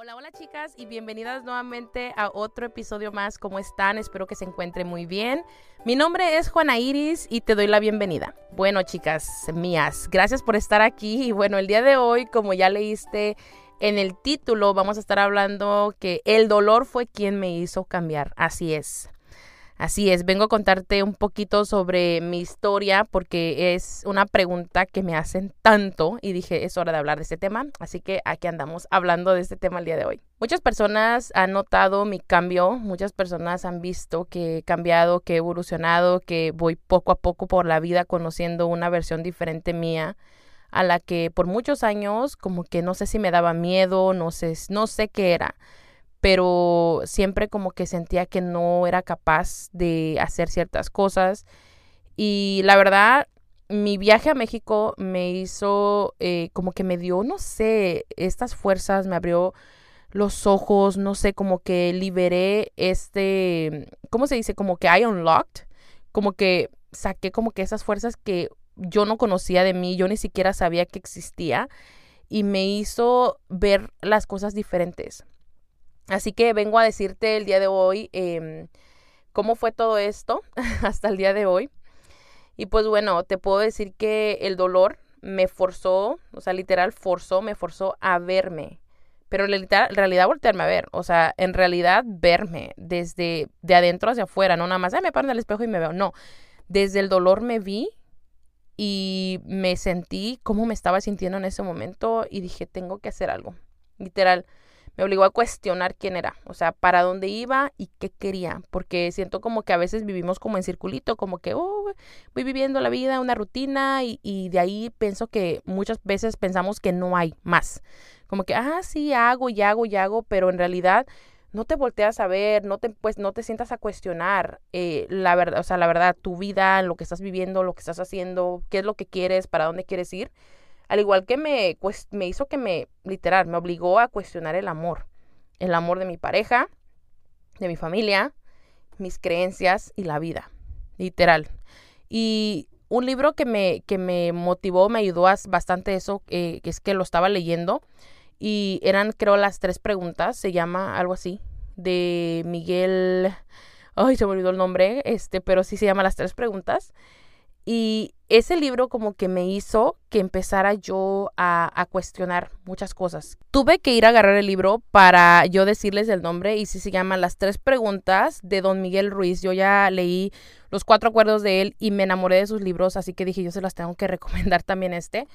Hola, hola chicas y bienvenidas nuevamente a otro episodio más. ¿Cómo están? Espero que se encuentren muy bien. Mi nombre es Juana Iris y te doy la bienvenida. Bueno chicas mías, gracias por estar aquí y bueno, el día de hoy, como ya leíste en el título, vamos a estar hablando que el dolor fue quien me hizo cambiar. Así es. Así es, vengo a contarte un poquito sobre mi historia porque es una pregunta que me hacen tanto y dije es hora de hablar de este tema, así que aquí andamos hablando de este tema el día de hoy. Muchas personas han notado mi cambio, muchas personas han visto que he cambiado, que he evolucionado, que voy poco a poco por la vida conociendo una versión diferente mía a la que por muchos años como que no sé si me daba miedo, no sé, no sé qué era pero siempre como que sentía que no era capaz de hacer ciertas cosas. Y la verdad, mi viaje a México me hizo eh, como que me dio, no sé, estas fuerzas, me abrió los ojos, no sé, como que liberé este, ¿cómo se dice? Como que I unlocked, como que saqué como que esas fuerzas que yo no conocía de mí, yo ni siquiera sabía que existía y me hizo ver las cosas diferentes. Así que vengo a decirte el día de hoy em, cómo fue todo esto hasta el día de hoy. Y pues bueno, te puedo decir que el dolor me forzó, o sea, literal forzó, me forzó a verme. Pero en realidad voltearme a ver, o sea, en realidad verme desde de adentro hacia afuera, no nada más, me paro en el espejo y me veo, no. Desde el dolor me vi y me sentí cómo me estaba sintiendo en ese momento y dije, tengo que hacer algo. Literal, me obligó a cuestionar quién era, o sea, para dónde iba y qué quería, porque siento como que a veces vivimos como en circulito, como que, oh, voy viviendo la vida, una rutina, y, y de ahí pienso que muchas veces pensamos que no hay más, como que, ah, sí, hago y hago y hago, pero en realidad no te volteas a ver, no te, pues, no te sientas a cuestionar eh, la verdad, o sea, la verdad, tu vida, lo que estás viviendo, lo que estás haciendo, qué es lo que quieres, para dónde quieres ir al igual que me, me hizo que me, literal, me obligó a cuestionar el amor. El amor de mi pareja, de mi familia, mis creencias y la vida. Literal. Y un libro que me, que me motivó, me ayudó a bastante eso, eh, es que lo estaba leyendo. Y eran, creo, las tres preguntas. Se llama algo así. De Miguel. Ay, se me olvidó el nombre. Este, pero sí se llama Las tres preguntas. Y ese libro como que me hizo que empezara yo a, cuestionar muchas cosas. Tuve que ir a agarrar el libro para yo decirles el nombre y si se llama Las tres preguntas de don Miguel Ruiz. Yo ya leí los cuatro acuerdos de él y me enamoré de sus libros, así que dije yo se las tengo que recomendar también este.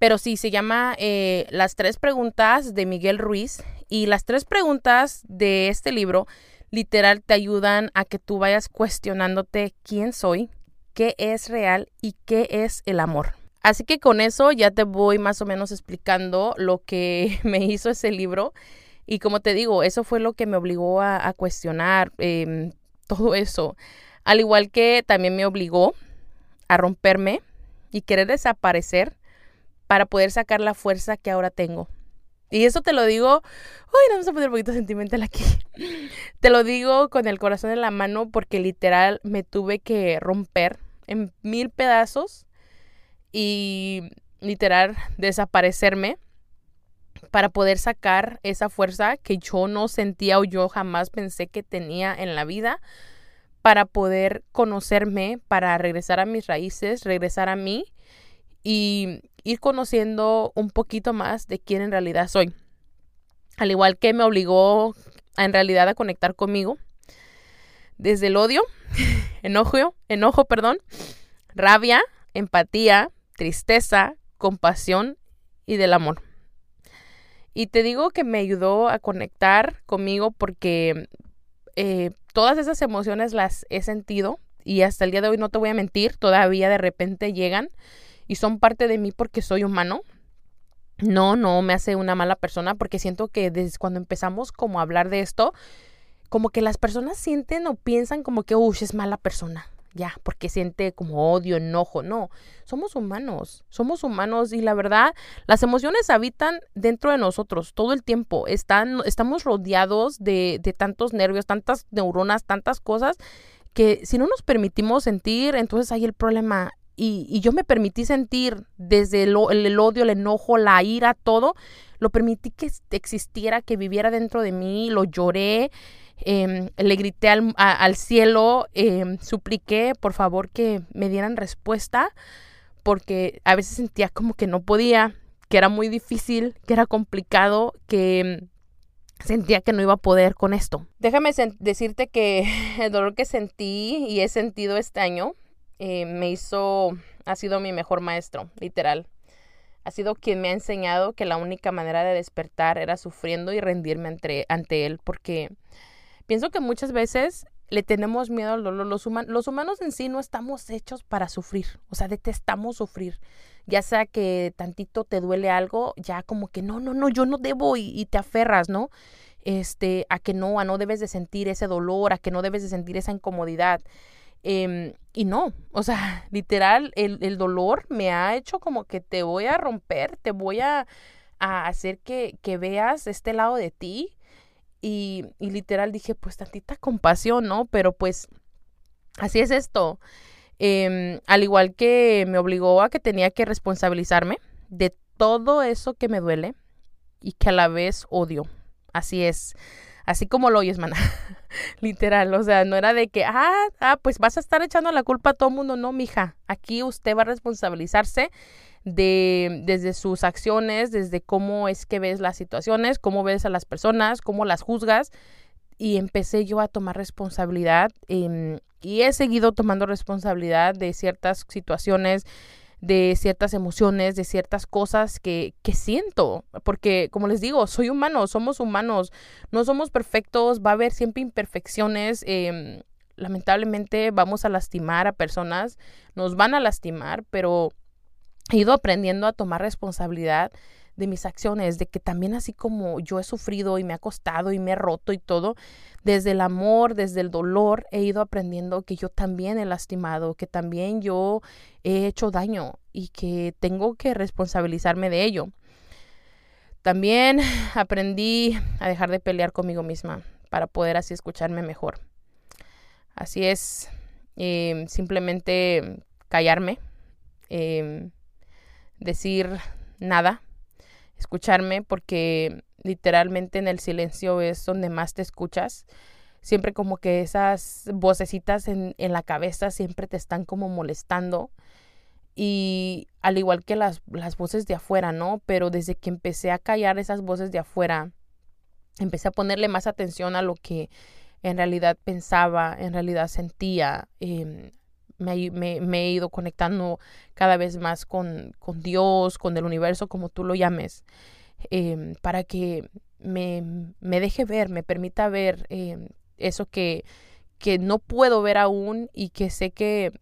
Pero sí, se llama eh, Las tres preguntas de Miguel Ruiz y las tres preguntas de este libro literal te ayudan a que tú vayas cuestionándote quién soy, qué es real y qué es el amor. Así que con eso ya te voy más o menos explicando lo que me hizo ese libro. Y como te digo, eso fue lo que me obligó a, cuestionar em, todo eso. Al igual que también me obligó a romperme y querer desaparecer para poder sacar la fuerza que ahora tengo. Y eso te lo digo, uy, vamos a poner un poquito sentimental aquí. Te lo digo con el corazón en la mano porque literal me tuve que romper en mil pedazos y literal desaparecerme para poder sacar esa fuerza que yo no sentía o yo jamás pensé que tenía en la vida para poder conocerme, para regresar a mis raíces, regresar a mí y ir conociendo un poquito más de quién en realidad soy. Al igual que me obligó a, en realidad a conectar conmigo desde el odio enojo, enojo, perdón, rabia, empatía, tristeza, compasión y del amor. Y te digo que me ayudó a conectar conmigo porque eh, todas esas emociones las he sentido y hasta el día de hoy no te voy a mentir, todavía de repente llegan y son parte de mí porque soy humano. No, no me hace una mala persona porque siento que desde cuando empezamos como a hablar de esto, como que las personas sienten o piensan como que, uy, es mala persona, ya, porque siente como odio, enojo. No, somos humanos, somos humanos y la verdad, las emociones habitan dentro de nosotros todo el tiempo. Están, estamos rodeados de, de tantos nervios, tantas neuronas, tantas cosas que si no nos permitimos sentir, entonces hay el problema y, yo me permití sentir desde el, odio, el enojo, la ira, todo, lo permití que existiera, que viviera dentro de mí, lo lloré, em, le grité al, cielo, em, supliqué por favor que me dieran respuesta, porque a veces sentía como que no podía, que era muy difícil, que era complicado, que em, sentía que no iba a poder con esto. Déjame decirte que el dolor que sentí y he sentido este año me hizo, ha sido mi mejor maestro, literal. Ha sido quien me ha enseñado que la única manera de despertar era sufriendo y rendirme ante él, porque pienso que muchas veces le tenemos miedo al dolor. Los, humanos en sí no estamos hechos para sufrir, o sea, detestamos sufrir. Ya sea que tantito te duele algo, ya como que no, no, no, yo no debo y, te aferras, ¿no? Este, a que no, a no debes de sentir ese dolor, a que no debes de sentir esa incomodidad. Em, y no, o sea, literal, el, dolor me ha hecho como que te voy a romper, te voy a, hacer que, veas este lado de ti. Y, y, literal dije, pues tantita compasión, ¿no? Pero pues así es esto. Em, al igual que me obligó a que tenía que responsabilizarme de todo eso que me duele y que a la vez odio. Así es así como lo oyes, mana. Literal, o sea, no era de que, ah, ah, pues vas a estar echando la culpa a todo mundo, no, mija. Aquí usted va a responsabilizarse de desde sus acciones, desde cómo es que ves las situaciones, cómo ves a las personas, cómo las juzgas. Y empecé yo a tomar responsabilidad em, y he seguido tomando responsabilidad de ciertas situaciones de ciertas emociones, de ciertas cosas que, que siento, porque como les digo, soy humano, somos humanos, no somos perfectos, va a haber siempre imperfecciones. Em, lamentablemente vamos a lastimar a personas, nos van a lastimar, pero he ido aprendiendo a tomar responsabilidad de mis acciones, de que también así como yo he sufrido y me ha costado y me he roto y todo, desde el amor, desde el dolor, he ido aprendiendo que yo también he lastimado, que también yo he hecho daño y que tengo que responsabilizarme de ello. También aprendí a dejar de pelear conmigo misma para poder así escucharme mejor. Así es, em, simplemente callarme, em, decir nada, escucharme porque literalmente en el silencio es donde más te escuchas. Siempre como que esas vocecitas en, en la cabeza siempre te están como molestando. Y al igual que las, las voces de afuera, ¿no? Pero desde que empecé a callar esas voces de afuera, empecé a ponerle más atención a lo que en realidad pensaba, en realidad sentía. Em, me, he ido conectando cada vez más con, con, Dios, con el universo, como tú lo llames, em, para que me, me, deje ver, me permita ver em, eso que, que no puedo ver aún y que sé que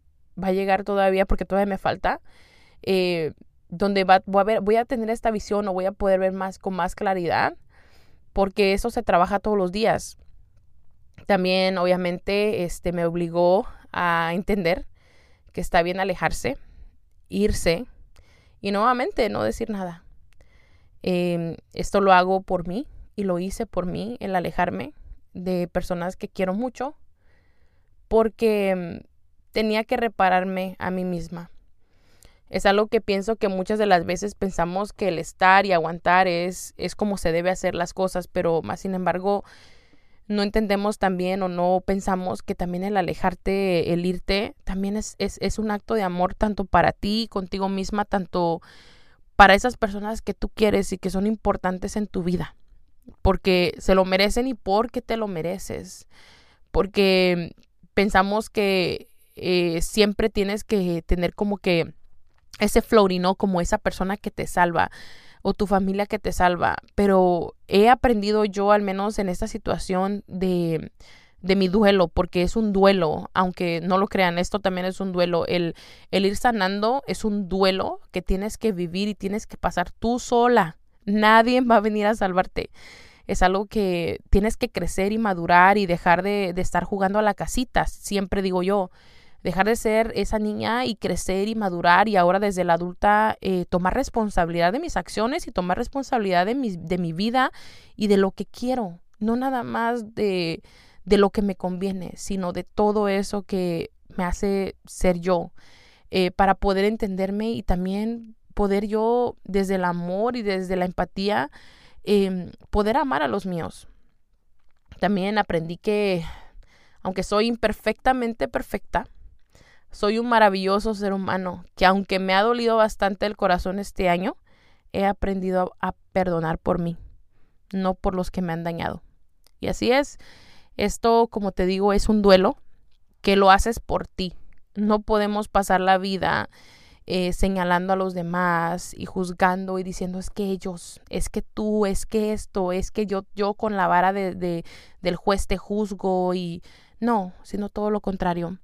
va a llegar todavía porque todavía me falta. Eh, donde va, voy, a voy a tener esta visión o voy a poder ver más con más claridad porque eso se trabaja todos los días. También obviamente este me obligó a entender que está bien alejarse, irse y nuevamente no decir nada. Em, esto lo hago por mí y lo hice por mí, el alejarme de personas que quiero mucho, porque em, tenía que repararme a mí misma. Es algo que pienso que muchas de las veces pensamos que el estar y aguantar es, es como se debe hacer las cosas, pero más sin embargo no entendemos también o no pensamos que también el alejarte, el irte, también es, es, un acto de amor tanto para ti, contigo misma, tanto para esas personas que tú quieres y que son importantes en tu vida. Porque se lo merecen y porque te lo mereces. Porque pensamos que eh, siempre tienes que tener como que ese floating, ¿no? Como esa persona que te salva o tu familia que te salva. Pero he aprendido yo, al menos en esta situación, de, de mi duelo, porque es un duelo, aunque no lo crean, esto también es un duelo. El, el ir sanando es un duelo que tienes que vivir y tienes que pasar tú sola. Nadie va a venir a salvarte. Es algo que tienes que crecer y madurar y dejar de, de estar jugando a la casita, siempre digo yo dejar de ser esa niña y crecer y madurar y ahora desde la adulta eh, tomar responsabilidad de mis acciones y tomar responsabilidad de mi, de mi vida y de lo que quiero, no nada más de, de lo que me conviene, sino de todo eso que me hace ser yo. eh, para poder entenderme y también poder yo desde el amor y desde la empatía em, poder amar a los míos. También aprendí que aunque soy imperfectamente perfecta, soy un maravilloso ser humano que aunque me ha dolido bastante el corazón este año, he aprendido a, perdonar por mí, no por los que me han dañado. Y así es, esto como te digo es un duelo que lo haces por ti. No podemos pasar la vida eh, señalando a los demás y juzgando y diciendo es que ellos, es que tú, es que esto, es que yo, yo con la vara de, del juez te juzgo y no, sino todo lo contrario.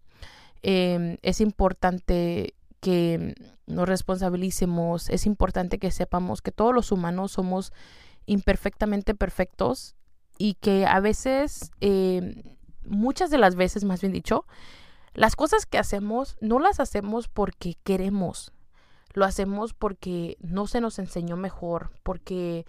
Em, es importante que nos responsabilicemos, es importante que sepamos que todos los humanos somos imperfectamente perfectos y que a veces, em, muchas de las veces, más bien dicho, las cosas que hacemos no las hacemos porque queremos, lo hacemos porque no se nos enseñó mejor, porque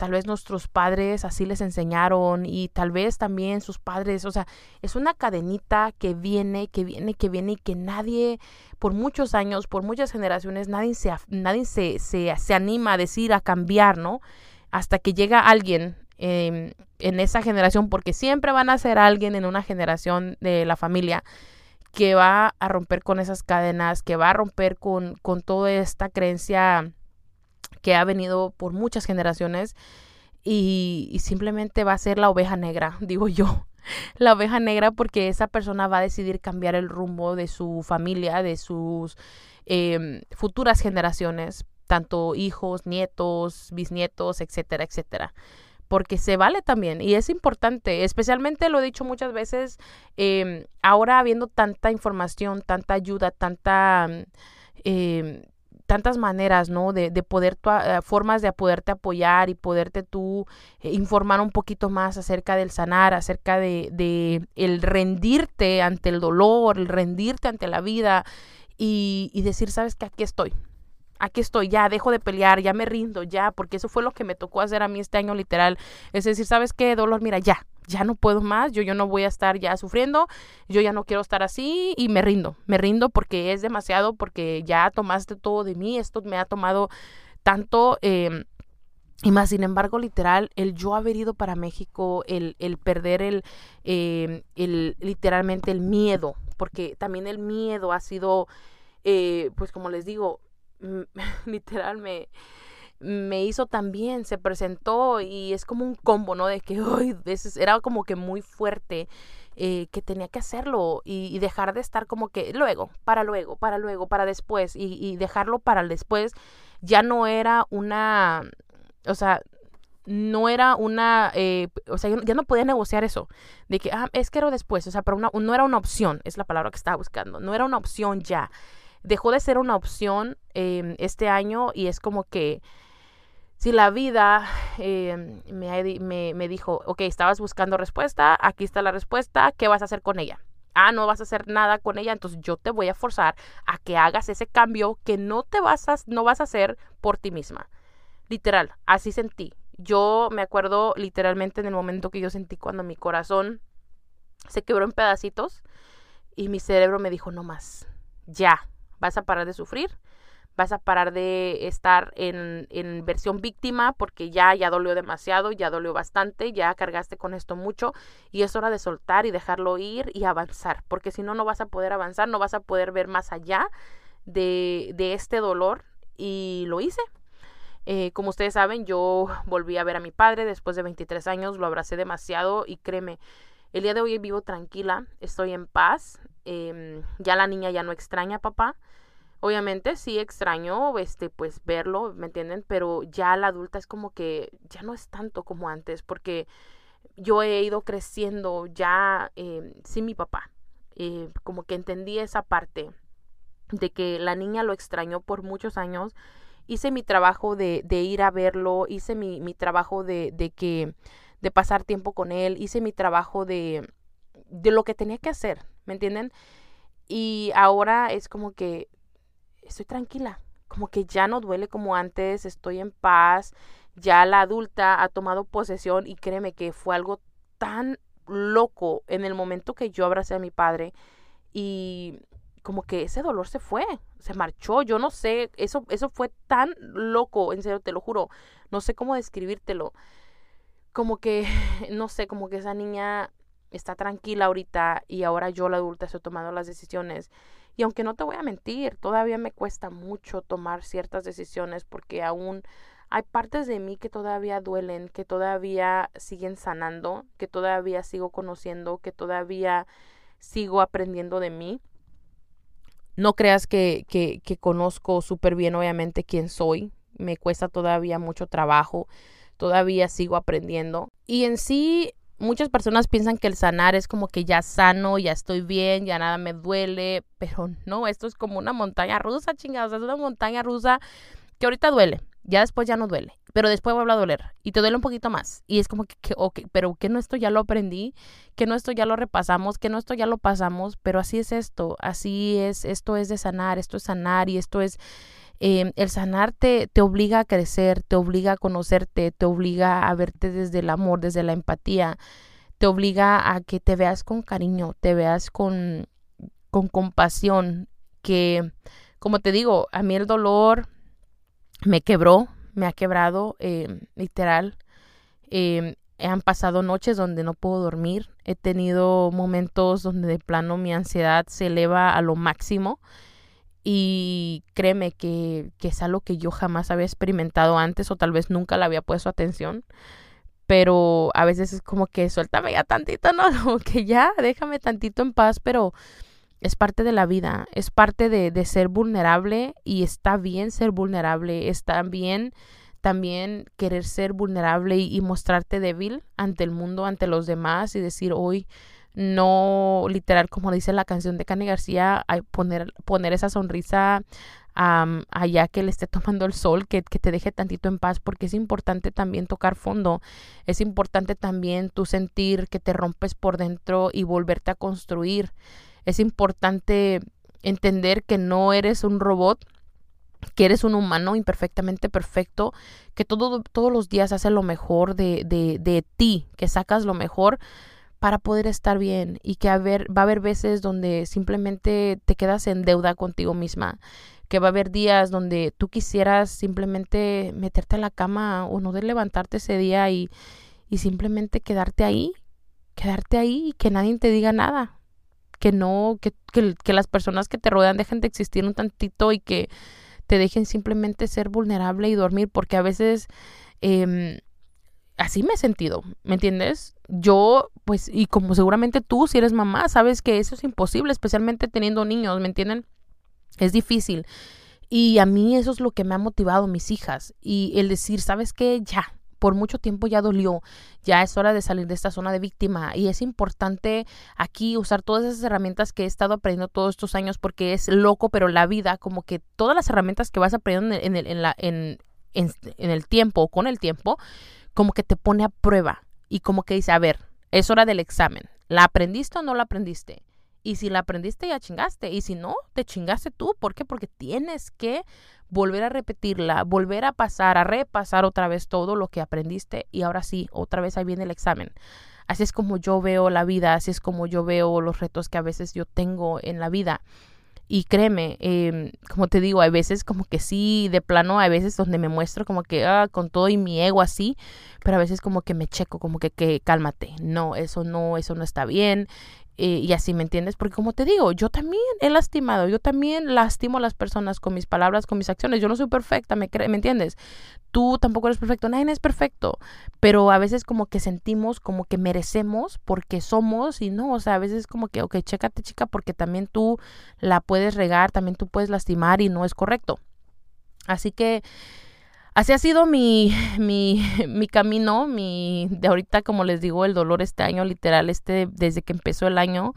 tal vez nuestros padres así les enseñaron y tal vez también sus padres, o sea, es una cadenita que viene, que viene, que viene y que nadie, por muchos años, por muchas generaciones, nadie se, nadie se, se, anima a decir, a cambiar, ¿no? Hasta que llega alguien em, en esa generación, porque siempre van a ser alguien en una generación de la familia que va a romper con esas cadenas, que va a romper con, con toda esta creencia que ha venido por muchas generaciones y, simplemente va a ser la oveja negra, digo yo. La oveja negra porque esa persona va a decidir cambiar el rumbo de su familia, de sus em, futuras generaciones, tanto hijos, nietos, bisnietos, etcétera, etcétera porque se vale también y es importante, especialmente lo he dicho muchas veces, em, ahora habiendo tanta información, tanta ayuda, tanta eh, tantas maneras, ¿no? De, de poder, eh, formas de poderte apoyar y poderte tú eh, informar un poquito más acerca del sanar, acerca de, de, el rendirte ante el dolor, el rendirte ante la vida y, y decir, sabes que aquí estoy, aquí estoy, ya dejo de pelear, ya me rindo, ya, porque eso fue lo que me tocó hacer a mí este año literal. Es decir, ¿sabes qué, dolor? Mira, ya, ya no puedo más, yo, yo no voy a estar ya sufriendo, yo ya no quiero estar así y me rindo, me rindo porque es demasiado, porque ya tomaste todo de mí, esto me ha tomado tanto... Em, y más, sin embargo, literal, el yo haber ido para México, el, el perder el, em, el, literalmente el miedo, porque también el miedo ha sido, eh, pues como les digo, literal me, me hizo también, se presentó y es como un combo, ¿no? De que hoy era como que muy fuerte. Eh, que tenía que hacerlo y, dejar de estar como que luego, para luego, para luego, para después y, dejarlo para después ya no era una, o sea, no era una, eh, o sea, ya no podía negociar eso, de que, ah, es que era después, o sea, pero una, no era una opción, es la palabra que estaba buscando, no era una opción ya, dejó de ser una opción em, este año y es como que si la vida eh, me, me, dijo, ok, estabas buscando respuesta, aquí está la respuesta, ¿qué vas a hacer con ella? Ah, no vas a hacer nada con ella, entonces yo te voy a forzar a que hagas ese cambio que no te vas a, no vas a hacer por ti misma. Literal, así sentí. Yo me acuerdo literalmente en el momento que yo sentí cuando mi corazón se quebró en pedacitos y mi cerebro me dijo, no más, ya, vas a parar de sufrir, vas a parar de estar en, en, versión víctima porque ya, ya dolió demasiado, ya dolió bastante, ya cargaste con esto mucho y es hora de soltar y dejarlo ir y avanzar, porque si no, no vas a poder avanzar, no vas a poder ver más allá de, de este dolor y lo hice. Eh, como ustedes saben, yo volví a ver a mi padre después de 23 años, lo abracé demasiado y créeme, el día de hoy vivo tranquila, estoy en paz, em, ya la niña ya no extraña a papá, Obviamente sí extraño este pues verlo, ¿me entienden? Pero ya la adulta es como que ya no es tanto como antes porque yo he ido creciendo ya eh, sin mi papá. Eh, como que entendí esa parte de que la niña lo extrañó por muchos años. Hice mi trabajo de, ir a verlo, hice mi, mi trabajo de, de que de pasar tiempo con él, hice mi trabajo de, de lo que tenía que hacer, ¿me entienden? Y ahora es como que estoy tranquila, como que ya no duele como antes, estoy en paz, ya la adulta ha tomado posesión y créeme que fue algo tan loco en el momento que yo abracé a mi padre y como que ese dolor se fue, se marchó, yo no sé, eso, eso fue tan loco, en serio, te lo juro, no sé cómo describírtelo. Como que, no sé, como que esa niña está tranquila ahorita y ahora yo la adulta estoy tomando las decisiones. Y aunque no te voy a mentir, todavía me cuesta mucho tomar ciertas decisiones porque aún hay partes de mí que todavía duelen, que todavía siguen sanando, que todavía sigo conociendo, que todavía sigo aprendiendo de mí. No creas que, que, que conozco súper bien, obviamente, quién soy. Me cuesta todavía mucho trabajo. Todavía sigo aprendiendo. Y en sí, muchas personas piensan que el sanar es como que ya sano, ya estoy bien, ya nada me duele. Pero no, esto es como una montaña rusa, chingados. Es una montaña rusa que ahorita duele ya después ya no duele, pero después vuelve a doler y te duele un poquito más. Y es como que, que pero que no esto ya lo aprendí, que no esto ya lo repasamos, que no esto ya lo pasamos, pero así es esto, así es, esto es de sanar, esto es sanar y esto es, em, el sanar te, obliga a crecer, te obliga a conocerte, te obliga a verte desde el amor, desde la empatía, te obliga a que te veas con cariño, te veas con, con compasión, que, como te digo, a mí el dolor me quebró, me ha quebrado, eh, literal. Eh, han pasado noches donde no puedo dormir. He tenido momentos donde de plano mi ansiedad se eleva a lo máximo. Y créeme que, que es algo que yo jamás había experimentado antes o tal vez nunca le había puesto atención. Pero a veces es como que suéltame ya tantito, ¿no? Que ya, déjame tantito en paz, pero es parte de la vida, es parte de, de, ser vulnerable y está bien ser vulnerable, está bien también querer ser vulnerable y, mostrarte débil ante el mundo, ante los demás y decir hoy no literal como dice la canción de Cani García, poner, poner esa sonrisa allá que le esté tomando el sol, que, que, te deje tantito en paz, porque es importante también tocar fondo, es importante también tú sentir que te rompes por dentro y volverte a construir. Es importante entender que no eres un robot, que eres un humano imperfectamente perfecto, que todo, todos los días haces lo mejor de, de, de ti, que sacas lo mejor para poder estar bien y que va a haber veces donde simplemente te quedas en deuda contigo misma, que va a haber días donde tú quisieras simplemente meterte a la cama o no de levantarte ese día y, y simplemente quedarte ahí, quedarte ahí y que nadie te diga nada, que no, que, que, las personas que te rodean dejen de existir un tantito y que te dejen simplemente ser vulnerable y dormir, porque a veces em, así me he sentido, ¿me entiendes? Yo, pues, y como seguramente tú, si eres mamá, sabes que eso es imposible, especialmente teniendo niños, ¿me entienden? Es difícil. Y a mí eso es lo que me ha motivado, mis hijas. Y el decir, ¿sabes qué? Ya, por mucho tiempo ya dolió, ya es hora de salir de esta zona de víctima y es importante aquí usar todas esas herramientas que he estado aprendiendo todos estos años porque es loco, pero la vida, como que todas las herramientas que vas aprendiendo en el, en en, el tiempo con el tiempo, como que te pone a prueba y como que dice, a ver, es hora del examen. ¿La aprendiste o no la aprendiste? Y si la aprendiste, ya chingaste. Y si no, te chingaste tú. ¿Por qué? Porque tienes que volver a repetirla, volver a pasar, a repasar otra vez todo lo que aprendiste. Y ahora sí, otra vez ahí viene el examen. Así es como yo veo la vida, así es como yo veo los retos que a veces yo tengo en la vida. Y créeme, eh, como te digo, hay veces como que sí, de plano, hay veces donde me muestro como que ah, con todo y mi ego así, pero a veces como que me checo, como que, que cálmate, no, eso no, eso no está bien, eh, y así, ¿me entiendes? Porque como te digo, yo también he lastimado, yo también lastimo a las personas con mis palabras, con mis acciones. Yo no soy perfecta, ¿me, ¿me entiendes? Tú tampoco eres perfecto, nadie es perfecto, pero a veces como que sentimos como que merecemos porque somos y no, o sea, a veces como que, ok, chécate chica, porque también tú la puedes regar, también tú puedes lastimar y no es correcto. Así que así ha sido mi, mi, mi camino, mi, de ahorita, como les digo, el dolor este año, literal, este, desde que empezó el año,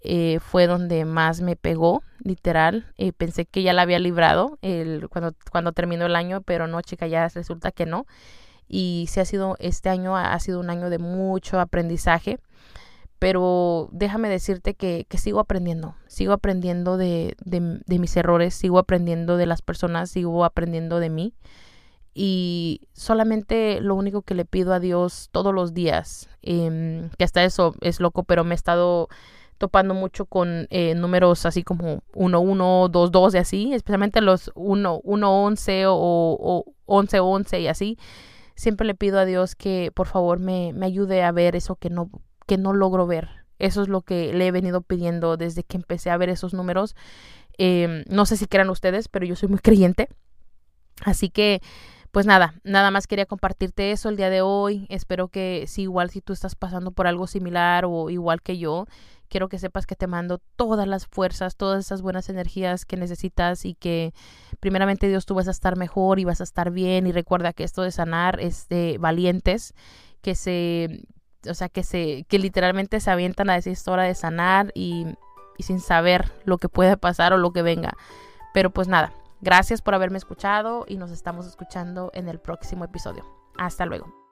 eh, fue donde más me pegó, literal. Eh, pensé que ya la había librado el, cuando, cuando terminó el año, pero no, chica, ya resulta que no. Y sí ha sido, este año ha sido un año de mucho aprendizaje, pero déjame decirte que, que sigo aprendiendo, sigo aprendiendo de, de, de mis errores, sigo aprendiendo de las personas, sigo aprendiendo de mí y solamente lo único que le pido a Dios todos los días, eh, que hasta eso es loco, pero me he estado topando mucho con eh, números así como 1, 1, 2, 2 y así, especialmente los 1, 1, 11 o, o 11, 11 y así. Siempre le pido a Dios que por favor me, me ayude a ver eso que no, que no logro ver. Eso es lo que le he venido pidiendo desde que empecé a ver esos números. Em, no sé si crean ustedes, pero yo soy muy creyente. Así que, pues nada, nada más quería compartirte eso el día de hoy. Espero que si igual si tú estás pasando por algo similar o igual que yo, quiero que sepas que te mando todas las fuerzas, todas esas buenas energías que necesitas y que primeramente Dios tú vas a estar mejor y vas a estar bien y recuerda que esto de sanar es de valientes que se o sea, que se, que literalmente se avientan a decir esta hora de sanar y, y sin saber lo que puede pasar o lo que venga. Pero pues nada, gracias por haberme escuchado y nos estamos escuchando en el próximo episodio. Hasta luego.